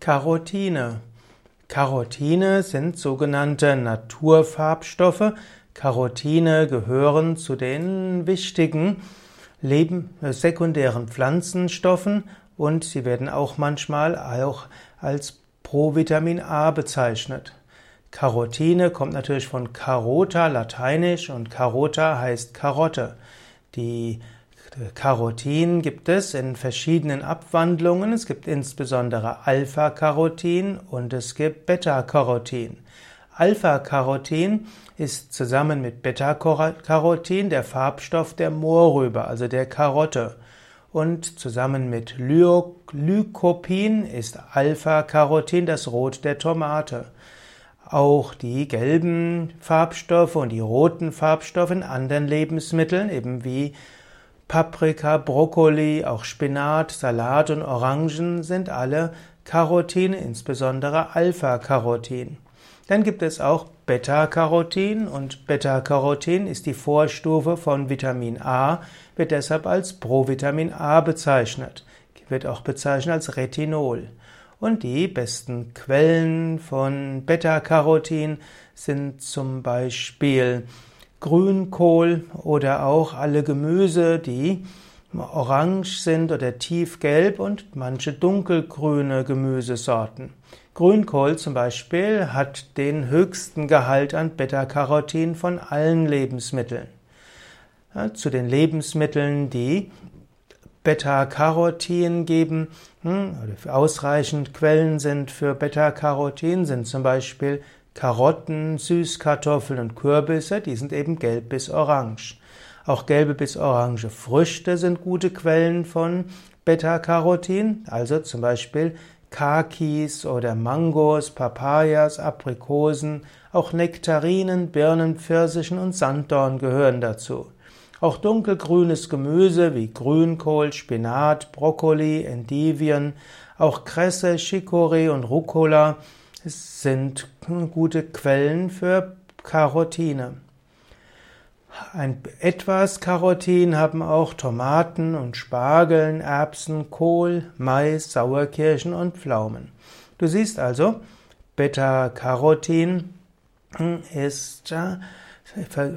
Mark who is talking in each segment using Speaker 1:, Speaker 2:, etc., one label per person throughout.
Speaker 1: Carotine. Carotine sind sogenannte Naturfarbstoffe. Carotine gehören zu den wichtigen Leben, äh, sekundären Pflanzenstoffen und sie werden auch manchmal auch als Provitamin A bezeichnet. Carotine kommt natürlich von Carota, lateinisch, und Carota heißt Karotte. Die Carotin gibt es in verschiedenen Abwandlungen. Es gibt insbesondere Alpha-Carotin und es gibt Beta-Carotin. Alpha-Carotin ist zusammen mit Beta-Carotin der Farbstoff der Mohrrübe, also der Karotte. Und zusammen mit Lycopin ist Alpha-Carotin das Rot der Tomate. Auch die gelben Farbstoffe und die roten Farbstoffe in anderen Lebensmitteln, eben wie Paprika, Brokkoli, auch Spinat, Salat und Orangen sind alle Carotin, insbesondere Alpha-Carotin. Dann gibt es auch Beta-Carotin und Beta-Carotin ist die Vorstufe von Vitamin A, wird deshalb als Provitamin A bezeichnet, wird auch bezeichnet als Retinol. Und die besten Quellen von Beta-Carotin sind zum Beispiel Grünkohl oder auch alle Gemüse, die orange sind oder tiefgelb und manche dunkelgrüne Gemüsesorten. Grünkohl zum Beispiel hat den höchsten Gehalt an Beta-Carotin von allen Lebensmitteln. Ja, zu den Lebensmitteln, die Beta-Carotin geben, hm, oder ausreichend Quellen sind für Beta-Carotin, sind zum Beispiel Karotten, Süßkartoffeln und Kürbisse, die sind eben gelb bis orange. Auch gelbe bis orange Früchte sind gute Quellen von Beta-Carotin, also zum Beispiel Kakis oder Mangos, Papayas, Aprikosen, auch Nektarinen, Birnen, Pfirsichen und Sanddorn gehören dazu. Auch dunkelgrünes Gemüse wie Grünkohl, Spinat, Brokkoli, Endivien, auch Kresse, Chicorée und Rucola sind gute Quellen für Carotine. Ein etwas Carotin haben auch Tomaten und Spargeln, Erbsen, Kohl, Mais, Sauerkirschen und Pflaumen. Du siehst also, Beta-Carotin ist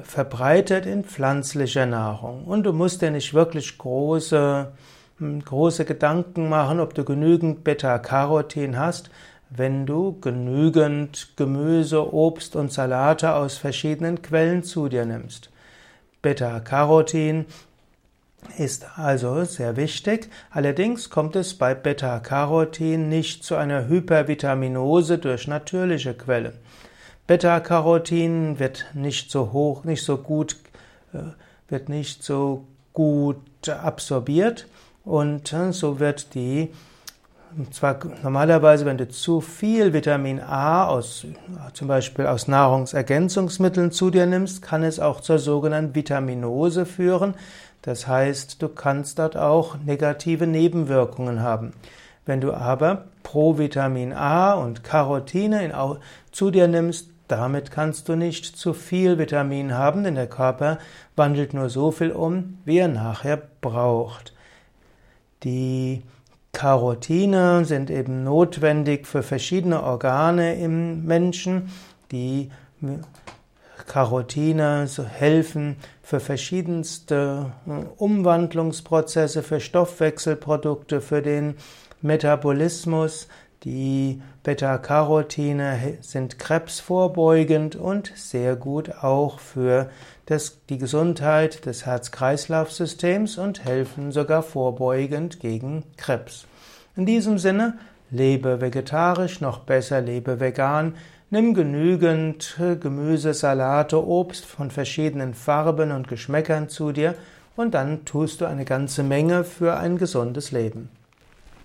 Speaker 1: verbreitet in pflanzlicher Nahrung und du musst dir nicht wirklich große, große Gedanken machen, ob du genügend Beta-Carotin hast, wenn du genügend Gemüse, Obst und Salate aus verschiedenen Quellen zu dir nimmst. Beta-Carotin ist also sehr wichtig. Allerdings kommt es bei Beta-Carotin nicht zu einer Hypervitaminose durch natürliche Quellen. Beta-Carotin wird nicht so hoch, nicht so gut, äh, wird nicht so gut absorbiert und äh, so wird die und zwar normalerweise, wenn du zu viel Vitamin A aus, zum Beispiel aus Nahrungsergänzungsmitteln zu dir nimmst, kann es auch zur sogenannten Vitaminose führen. Das heißt, du kannst dort auch negative Nebenwirkungen haben. Wenn du aber Provitamin A und Carotine in, zu dir nimmst, damit kannst du nicht zu viel Vitamin haben, denn der Körper wandelt nur so viel um, wie er nachher braucht. Die Carotine sind eben notwendig für verschiedene Organe im Menschen. Die Carotine helfen für verschiedenste äh, Umwandlungsprozesse, für Stoffwechselprodukte, für den Metabolismus. Die Beta-Carotine sind krebsvorbeugend und sehr gut auch für das, die Gesundheit des Herz-Kreislauf-Systems und helfen sogar vorbeugend gegen Krebs. In diesem Sinne, lebe vegetarisch, noch besser lebe vegan, nimm genügend Gemüse, Salate, Obst von verschiedenen Farben und Geschmäckern zu dir und dann tust du eine ganze Menge für ein gesundes Leben.